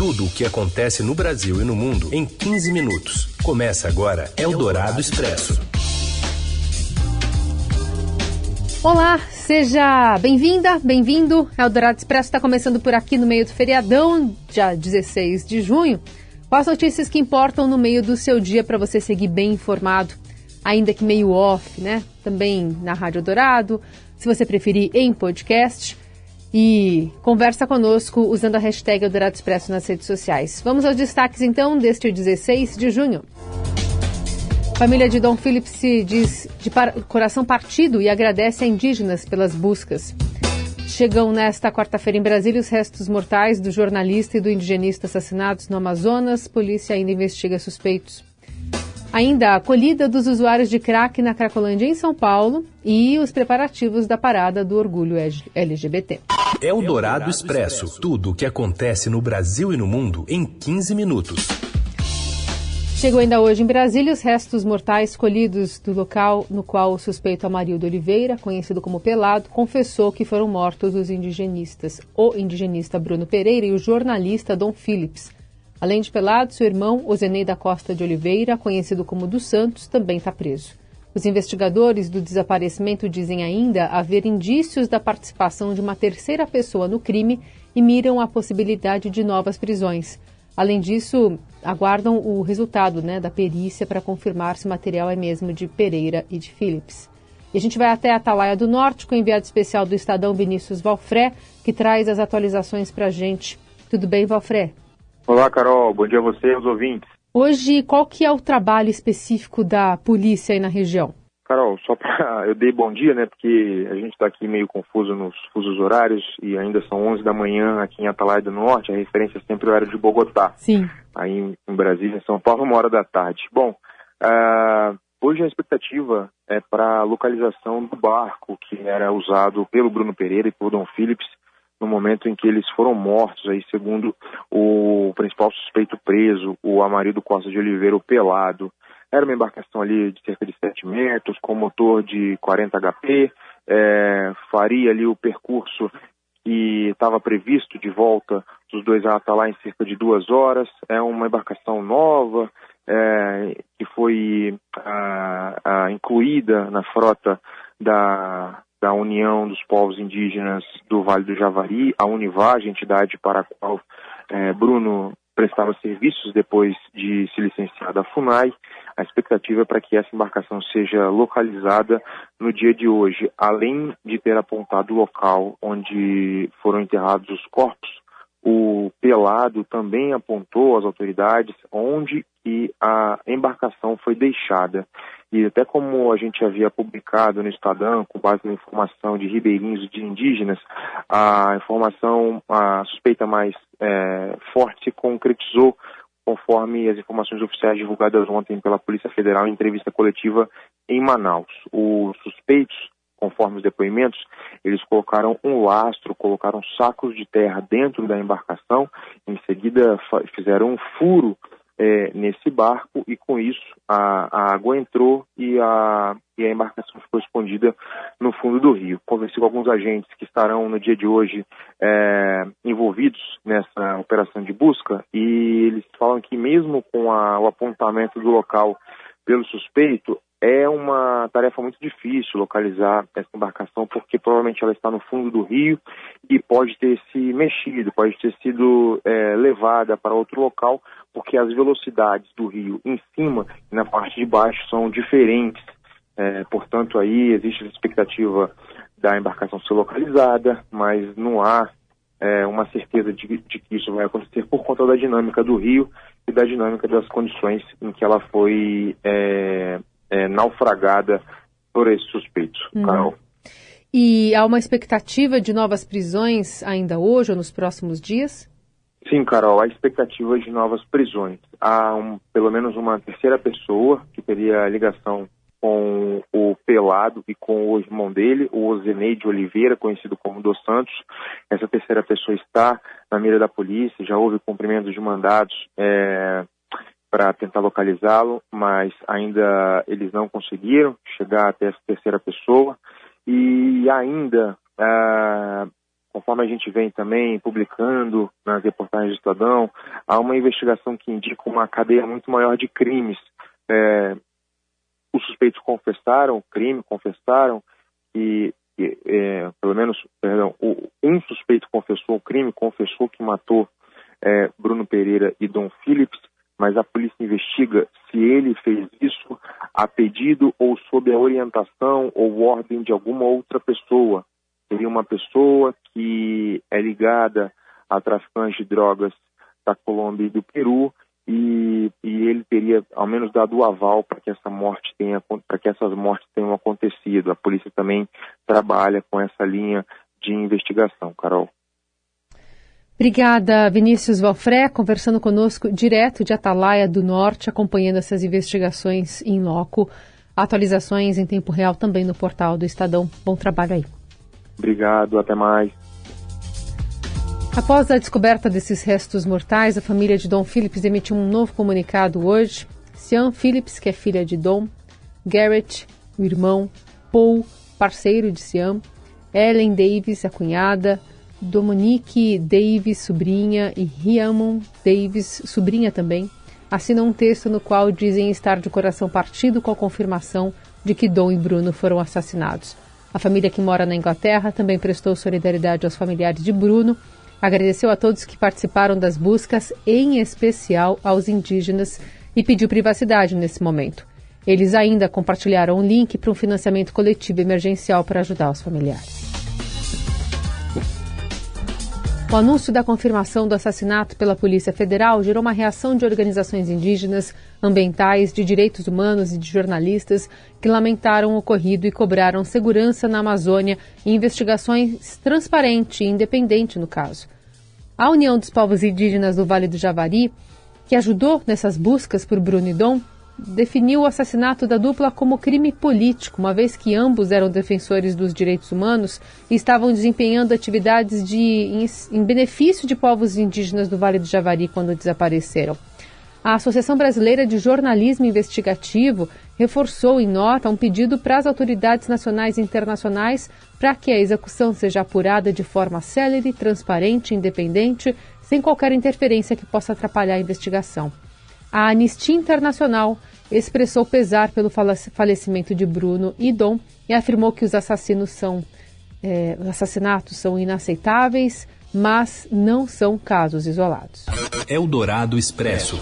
Tudo o que acontece no Brasil e no mundo em 15 minutos. Começa agora Eldorado Expresso. Olá, seja bem-vinda, bem-vindo. Eldorado Expresso está começando por aqui no meio do feriadão, dia 16 de junho, as notícias que importam no meio do seu dia para você seguir bem informado, ainda que meio off, né? Também na Rádio Dourado, se você preferir em podcast e conversa conosco usando a hashtag Eldorado Expresso nas redes sociais. Vamos aos destaques então deste 16 de junho. Família de Dom Philip se diz de coração partido e agradece a indígenas pelas buscas. Chegam nesta quarta-feira em Brasília os restos mortais do jornalista e do indigenista assassinados no Amazonas. Polícia ainda investiga suspeitos. Ainda a acolhida dos usuários de crack na Cracolândia em São Paulo e os preparativos da parada do orgulho LGBT. É o Dourado Expresso. Tudo o que acontece no Brasil e no mundo em 15 minutos. Chegou ainda hoje em Brasília os restos mortais colhidos do local no qual o suspeito Amarildo Oliveira, conhecido como Pelado, confessou que foram mortos os indigenistas, o indigenista Bruno Pereira e o jornalista Dom Phillips. Além de Pelado, seu irmão, Ozenei da Costa de Oliveira, conhecido como dos Santos, também está preso. Os investigadores do desaparecimento dizem ainda haver indícios da participação de uma terceira pessoa no crime e miram a possibilidade de novas prisões. Além disso, aguardam o resultado né, da perícia para confirmar se o material é mesmo de Pereira e de Phillips. E a gente vai até Atalaia do Norte com o enviado especial do Estadão Vinícius Valfré, que traz as atualizações para a gente. Tudo bem, Valfré? Olá, Carol. Bom dia a você e aos ouvintes. Hoje, qual que é o trabalho específico da polícia aí na região? Carol, só para eu dei bom dia, né? Porque a gente está aqui meio confuso nos fusos horários e ainda são 11 da manhã aqui em Atalaia do Norte. A referência é sempre o horário de Bogotá. Sim. Aí em Brasília, em São Paulo, uma hora da tarde. Bom, uh, hoje a expectativa é para a localização do barco que era usado pelo Bruno Pereira e pelo Dom Phillips no momento em que eles foram mortos, aí segundo o principal suspeito preso, o Amarildo Costa de Oliveira, o Pelado. Era uma embarcação ali de cerca de 7 metros, com motor de 40 HP, é, faria ali o percurso que estava previsto de volta dos dois a lá em cerca de duas horas. É uma embarcação nova, é, que foi a, a, incluída na frota da, da União dos Povos Indígenas do Vale do Javari, a Univage, entidade para a qual é, Bruno prestava serviços depois de se licenciar da FUNAI. A expectativa é para que essa embarcação seja localizada no dia de hoje, além de ter apontado o local onde foram enterrados os corpos. O Pelado também apontou às autoridades onde que a embarcação foi deixada. E até como a gente havia publicado no Estadão, com base na informação de ribeirinhos e de indígenas, a informação, a suspeita mais é, forte se concretizou conforme as informações oficiais divulgadas ontem pela Polícia Federal em entrevista coletiva em Manaus. Os suspeitos, conforme os depoimentos, eles colocaram um lastro, colocaram sacos de terra dentro da embarcação, em seguida fizeram um furo é, nesse barco e com isso a, a, água entrou e a, e a embarcação ficou escondida no fundo do rio. Conversei com alguns agentes que estarão no dia de hoje é, envolvidos nessa operação de busca e eles falam que mesmo com a, o apontamento do local pelo suspeito, é uma tarefa muito difícil localizar essa embarcação, porque provavelmente ela está no fundo do rio e pode ter se mexido, pode ter sido é, levada para outro local, porque as velocidades do rio em cima e na parte de baixo são diferentes. É, portanto, aí existe a expectativa da embarcação ser localizada, mas não há é, uma certeza de, de, que isso vai acontecer por conta da dinâmica do rio e da dinâmica das condições em que ela foi é, é, naufragada por esse suspeito, uhum. Carol. E há uma expectativa de novas prisões ainda hoje ou nos próximos dias? Sim, Carol, há expectativa de novas prisões. Há um, pelo menos uma terceira pessoa que teria ligação com o Pelado e com o irmão dele, o Ozenei de Oliveira, conhecido como Dos Santos. Essa terceira pessoa está na mira da polícia, já houve cumprimento de mandados é, para tentar localizá-lo, mas ainda eles não conseguiram chegar até essa terceira pessoa. E ainda uh, conforme a gente vem também publicando nas reportagens do Estadão, há uma investigação que indica uma cadeia muito maior de crimes. É, os suspeitos confessaram o crime, confessaram e, e é, pelo menos, perdão, o, um suspeito confessou o crime, confessou que matou é, Bruno Pereira e Dom Phillips, mas a polícia investiga se ele fez isso a pedido ou sob a orientação ou ordem de alguma outra pessoa. Seria uma pessoa que é ligada a traficantes de drogas da Colômbia e do Peru e, e ele teria ao menos dado o aval para que essa morte tenha para que essas mortes tenham acontecido. A polícia também trabalha com essa linha de investigação, Carol. Obrigada, Vinícius Valfré, conversando conosco direto de Atalaia do Norte, acompanhando essas investigações em loco. Atualizações em tempo real também no portal do Estadão. Bom trabalho aí. Obrigado, até mais. Após a descoberta desses restos mortais, a família de Dom Phillips emitiu um novo comunicado hoje. Sian Phillips, que é filha de Dom, Garrett, o irmão, Paul, parceiro de Sian, Ellen Davis, a cunhada, Dominique Davis, sobrinha, e Riamon Davis, sobrinha também, assinam um texto no qual dizem estar de coração partido com a confirmação de que Dom e Bruno foram assassinados. A família que mora na Inglaterra também prestou solidariedade aos familiares de Bruno, agradeceu a todos que participaram das buscas, em especial aos indígenas, e pediu privacidade nesse momento. Eles ainda compartilharam um link para um financiamento coletivo emergencial para ajudar os familiares. O anúncio da confirmação do assassinato pela Polícia Federal gerou uma reação de organizações indígenas, ambientais, de direitos humanos e de jornalistas que lamentaram o ocorrido e cobraram segurança na Amazônia e investigações transparente e independente no caso. A União dos Povos Indígenas do Vale do Javari, que ajudou nessas buscas por Bruno Dom, definiu o assassinato da dupla como crime político, uma vez que ambos eram defensores dos direitos humanos e estavam desempenhando atividades de, em, em benefício de povos indígenas do Vale do Javari quando desapareceram. A Associação Brasileira de Jornalismo Investigativo reforçou em nota um pedido para as autoridades nacionais e internacionais para que a execução seja apurada de forma célere, transparente independente, sem qualquer interferência que possa atrapalhar a investigação. A Anistia Internacional expressou pesar pelo falecimento de Bruno e Dom e afirmou que os assassinos são é, os assassinatos são inaceitáveis, mas não são casos isolados. Eldorado Expresso.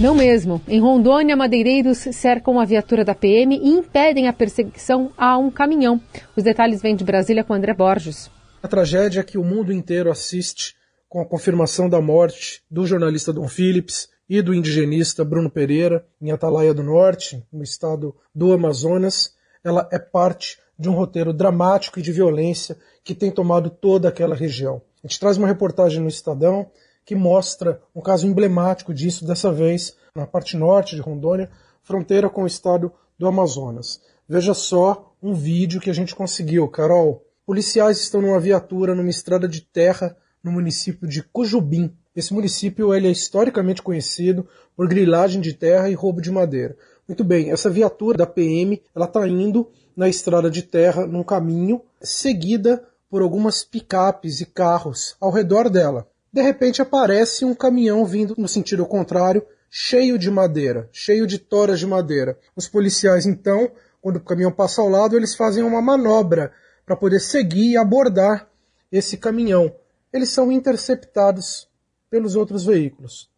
Não mesmo. Em Rondônia, madeireiros cercam a viatura da PM e impedem a perseguição a um caminhão. Os detalhes vêm de Brasília com André Borges. A tragédia que o mundo inteiro assiste com a confirmação da morte do jornalista Dom Phillips, e do indigenista Bruno Pereira, em Atalaia do Norte, no estado do Amazonas, ela é parte de um roteiro dramático e de violência que tem tomado toda aquela região. A gente traz uma reportagem no Estadão que mostra um caso emblemático disso, dessa vez na parte norte de Rondônia, fronteira com o estado do Amazonas. Veja só um vídeo que a gente conseguiu, Carol. Policiais estão numa viatura numa estrada de terra no município de Cujubim, esse município ele é historicamente conhecido por grilagem de terra e roubo de madeira. Muito bem, essa viatura da PM ela está indo na estrada de terra num caminho seguida por algumas picapes e carros ao redor dela. De repente aparece um caminhão vindo no sentido contrário, cheio de madeira, cheio de toras de madeira. Os policiais então, quando o caminhão passa ao lado, eles fazem uma manobra para poder seguir e abordar esse caminhão. Eles são interceptados pelos outros veículos.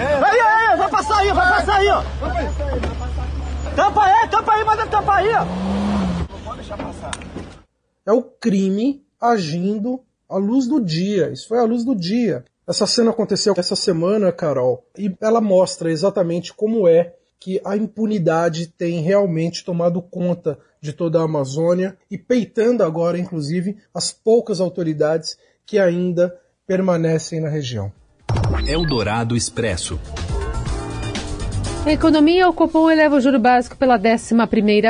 Aí, aí, vai passar aí, vai passar aí, ó. Tampa aí, tampa aí, manda tampa aí, ó. Não pode deixar passar. É o crime agindo à luz do dia. Isso foi à luz do dia. Essa cena aconteceu essa semana, Carol, e ela mostra exatamente como é que a impunidade tem realmente tomado conta de toda a Amazônia e peitando agora, inclusive, as poucas autoridades que ainda permanecem na região. Eldorado Expresso. A economia, o Copom eleva o juro básico pela 11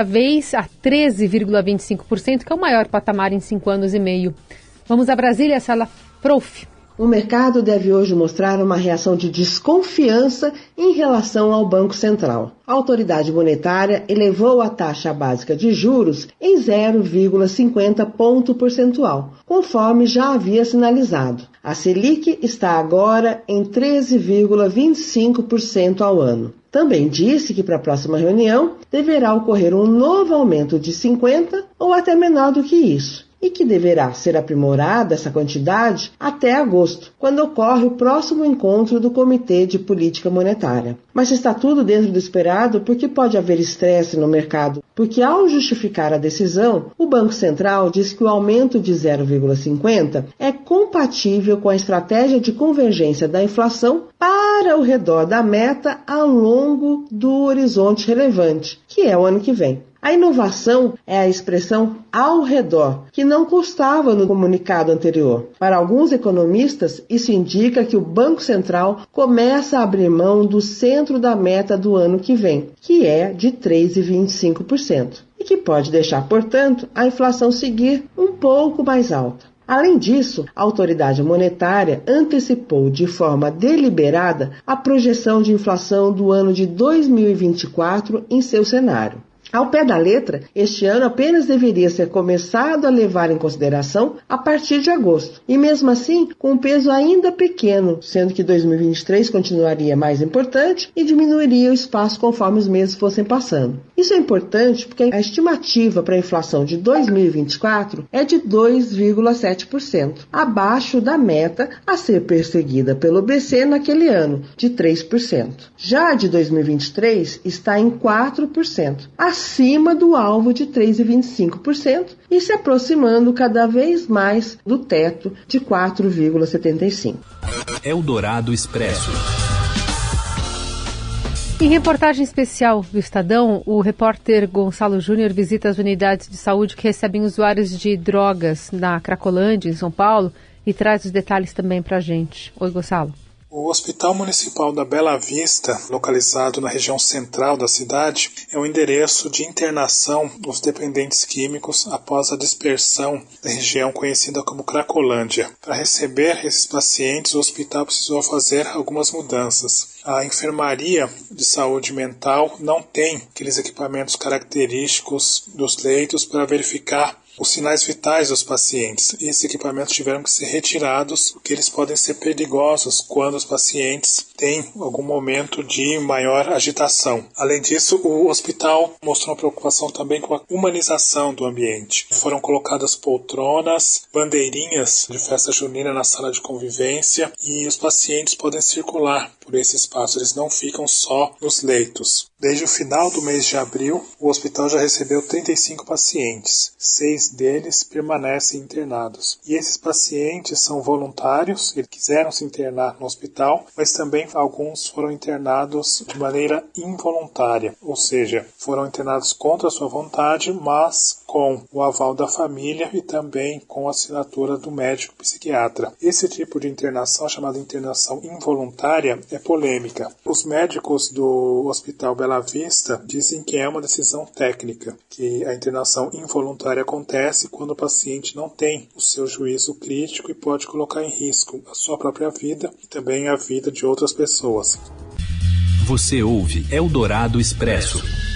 vez a 13,25%, que é o maior patamar em cinco anos e meio. Vamos a Brasília, sala Prof. O mercado deve hoje mostrar uma reação de desconfiança em relação ao Banco Central. A autoridade monetária elevou a taxa básica de juros em 0,50 ponto percentual, conforme já havia sinalizado. A Selic está agora em 13,25% ao ano. Também disse que para a próxima reunião deverá ocorrer um novo aumento de 50 ou até menor do que isso e que deverá ser aprimorada essa quantidade até agosto, quando ocorre o próximo encontro do Comitê de Política Monetária. Mas está tudo dentro do esperado porque pode haver estresse no mercado, porque ao justificar a decisão, o Banco Central diz que o aumento de 0,50 é compatível com a estratégia de convergência da inflação para o redor da meta ao longo do horizonte relevante, que é o ano que vem. A inovação é a expressão ao redor, que não constava no comunicado anterior. Para alguns economistas, isso indica que o Banco Central começa a abrir mão do centro da meta do ano que vem, que é de 3,25%, e que pode deixar, portanto, a inflação seguir um pouco mais alta. Além disso, a autoridade monetária antecipou de forma deliberada a projeção de inflação do ano de 2024 em seu cenário. Ao pé da letra, este ano apenas deveria ser começado a levar em consideração a partir de agosto, e mesmo assim com um peso ainda pequeno, sendo que 2023 continuaria mais importante e diminuiria o espaço conforme os meses fossem passando. Isso é importante porque a estimativa para a inflação de 2024 é de 2,7%, abaixo da meta a ser perseguida pelo BC naquele ano, de 3%. Já a de 2023 está em 4%, acima do alvo de 3,25% e se aproximando cada vez mais do teto de 4,75%. Eldorado Expresso. Em reportagem especial do Estadão, o repórter Gonçalo Júnior visita as unidades de saúde que recebem usuários de drogas na Cracolândia, em São Paulo, e traz os detalhes também para a gente. Oi, Gonçalo. O Hospital Municipal da Bela Vista, localizado na região central da cidade, é o endereço de internação dos dependentes químicos após a dispersão da região conhecida como Cracolândia. Para receber esses pacientes, o hospital precisou fazer algumas mudanças. A enfermaria de saúde mental não tem aqueles equipamentos característicos dos leitos para verificar os sinais vitais dos pacientes. Esses equipamentos tiveram que ser retirados, porque eles podem ser perigosos quando os pacientes têm algum momento de maior agitação. Além disso, o hospital mostrou uma preocupação também com a humanização do ambiente. Foram colocadas poltronas, bandeirinhas de festa junina na sala de convivência e os pacientes podem circular por esse espaço, eles não ficam só nos leitos. Desde o final do mês de abril, o hospital já recebeu 35 pacientes. Seis deles permanecem internados. E esses pacientes são voluntários, eles quiseram se internar no hospital, mas também alguns foram internados de maneira involuntária, ou seja, foram internados contra sua vontade, mas com o aval da família e também com a assinatura do médico psiquiatra. Esse tipo de internação, chamada internação involuntária, é polêmica. Os médicos do Hospital Bela Vista dizem que é uma decisão técnica, que a internação involuntária acontece quando o paciente não tem o seu juízo crítico e pode colocar em risco a sua própria vida e também a vida de outras pessoas. Você ouve Eldorado Expresso.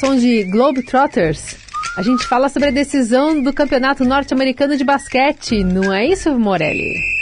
Som de Globetrotters, a gente fala sobre a decisão do Campeonato Norte-Americano de Basquete, não é isso, Morelli?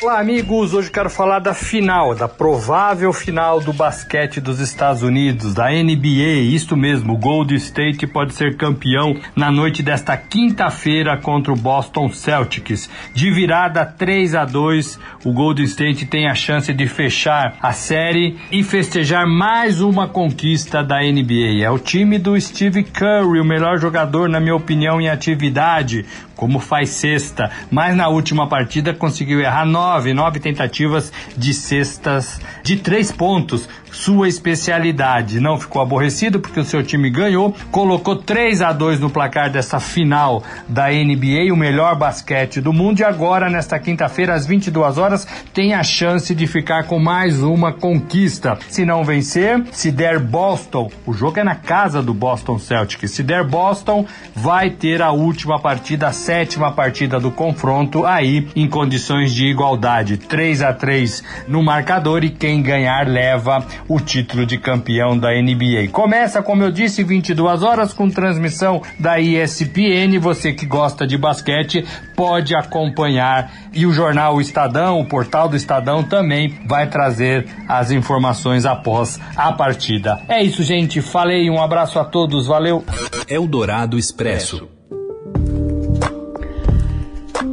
Olá, amigos. Hoje quero falar da final, da provável final do basquete dos Estados Unidos, da NBA. Isto mesmo, o Golden State pode ser campeão na noite desta quinta-feira contra o Boston Celtics. De virada 3 a 2, o Golden State tem a chance de fechar a série e festejar mais uma conquista da NBA. É o time do Steve Curry, o melhor jogador, na minha opinião, em atividade, como faz sexta, mas na última partida conseguiu errar nove nove, tentativas de cestas de três pontos sua especialidade. Não ficou aborrecido porque o seu time ganhou, colocou 3 a 2 no placar dessa final da NBA, o melhor basquete do mundo e agora nesta quinta-feira às 22 horas tem a chance de ficar com mais uma conquista. Se não vencer, se der Boston, o jogo é na casa do Boston Celtics. Se der Boston, vai ter a última partida, sétima partida do confronto aí em condições de igualdade, 3 a 3 no marcador e quem ganhar leva o título de campeão da NBA. Começa, como eu disse, 22 horas com transmissão da ESPN. Você que gosta de basquete pode acompanhar e o jornal Estadão, o portal do Estadão também vai trazer as informações após a partida. É isso, gente. Falei, um abraço a todos, valeu. Eldorado Expresso.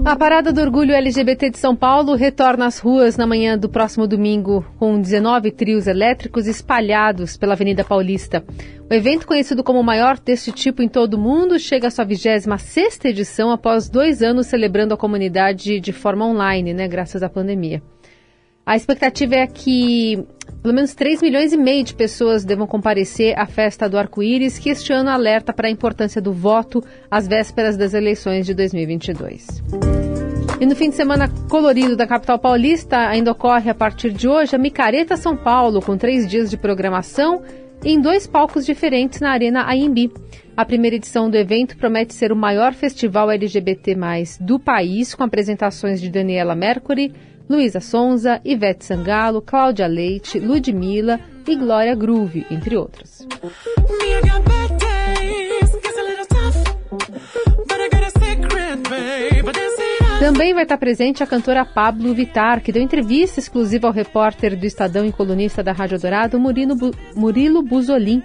A Parada do Orgulho LGBT de São Paulo retorna às ruas na manhã do próximo domingo, com 19 trios elétricos espalhados pela Avenida Paulista. O evento, conhecido como o maior deste tipo em todo o mundo, chega à sua 26 edição após dois anos celebrando a comunidade de forma online, né, graças à pandemia. A expectativa é que pelo menos 3 milhões e meio de pessoas devam comparecer à festa do arco-íris, que este ano alerta para a importância do voto às vésperas das eleições de 2022. E no fim de semana colorido da capital paulista, ainda ocorre a partir de hoje a Micareta São Paulo, com três dias de programação em dois palcos diferentes na Arena AMB. A primeira edição do evento promete ser o maior festival LGBT+, do país, com apresentações de Daniela Mercury, Luísa Sonza, Ivete Sangalo, Cláudia Leite, Ludmilla e Glória Groove, entre outros. Também vai estar presente a cantora Pablo Vitar, que deu entrevista exclusiva ao repórter do Estadão e colunista da Rádio Dourado, Murilo, Bu Murilo Buzolin.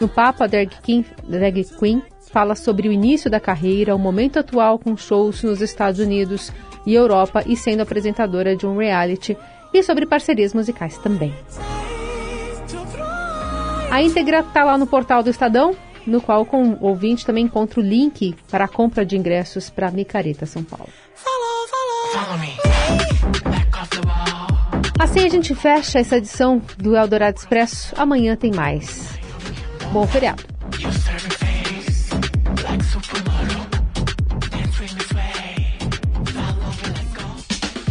No papo, a drag queen, drag queen fala sobre o início da carreira, o momento atual com shows nos Estados Unidos, e Europa e sendo apresentadora de um reality e sobre parcerias musicais também. A íntegra está lá no portal do Estadão, no qual com o ouvinte também encontra o link para a compra de ingressos para Micareta São Paulo. Assim a gente fecha essa edição do Eldorado Expresso. Amanhã tem mais. Bom feriado.